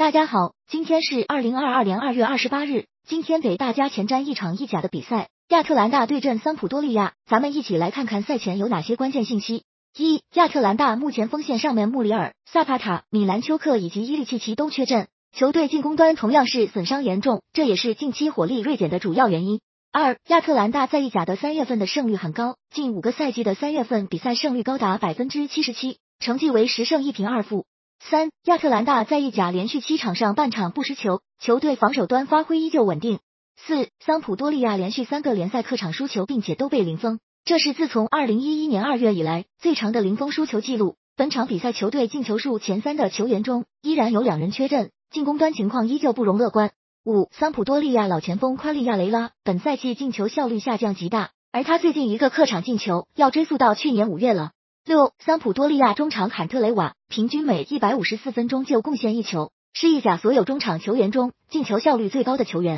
大家好，今天是二零二二年二月二十八日。今天给大家前瞻一场意甲的比赛，亚特兰大对阵桑普多利亚。咱们一起来看看赛前有哪些关键信息。一、亚特兰大目前锋线上面穆里尔、萨帕塔、米兰丘克以及伊利契奇都缺阵，球队进攻端同样是损伤严重，这也是近期火力锐减的主要原因。二、亚特兰大在意甲的三月份的胜率很高，近五个赛季的三月份比赛胜率高达百分之七十七，成绩为十胜一平二负。三、亚特兰大在意甲连续七场上半场不失球，球队防守端发挥依旧稳定。四、桑普多利亚连续三个联赛客场输球，并且都被零封，这是自从二零一一年二月以来最长的零封输球记录。本场比赛球队进球数前三的球员中，依然有两人缺阵，进攻端情况依旧不容乐观。五、桑普多利亚老前锋夸利亚雷拉本赛季进球效率下降极大，而他最近一个客场进球要追溯到去年五月了。六、桑普多利亚中场坎特雷瓦平均每一百五十四分钟就贡献一球，是意甲所有中场球员中进球效率最高的球员。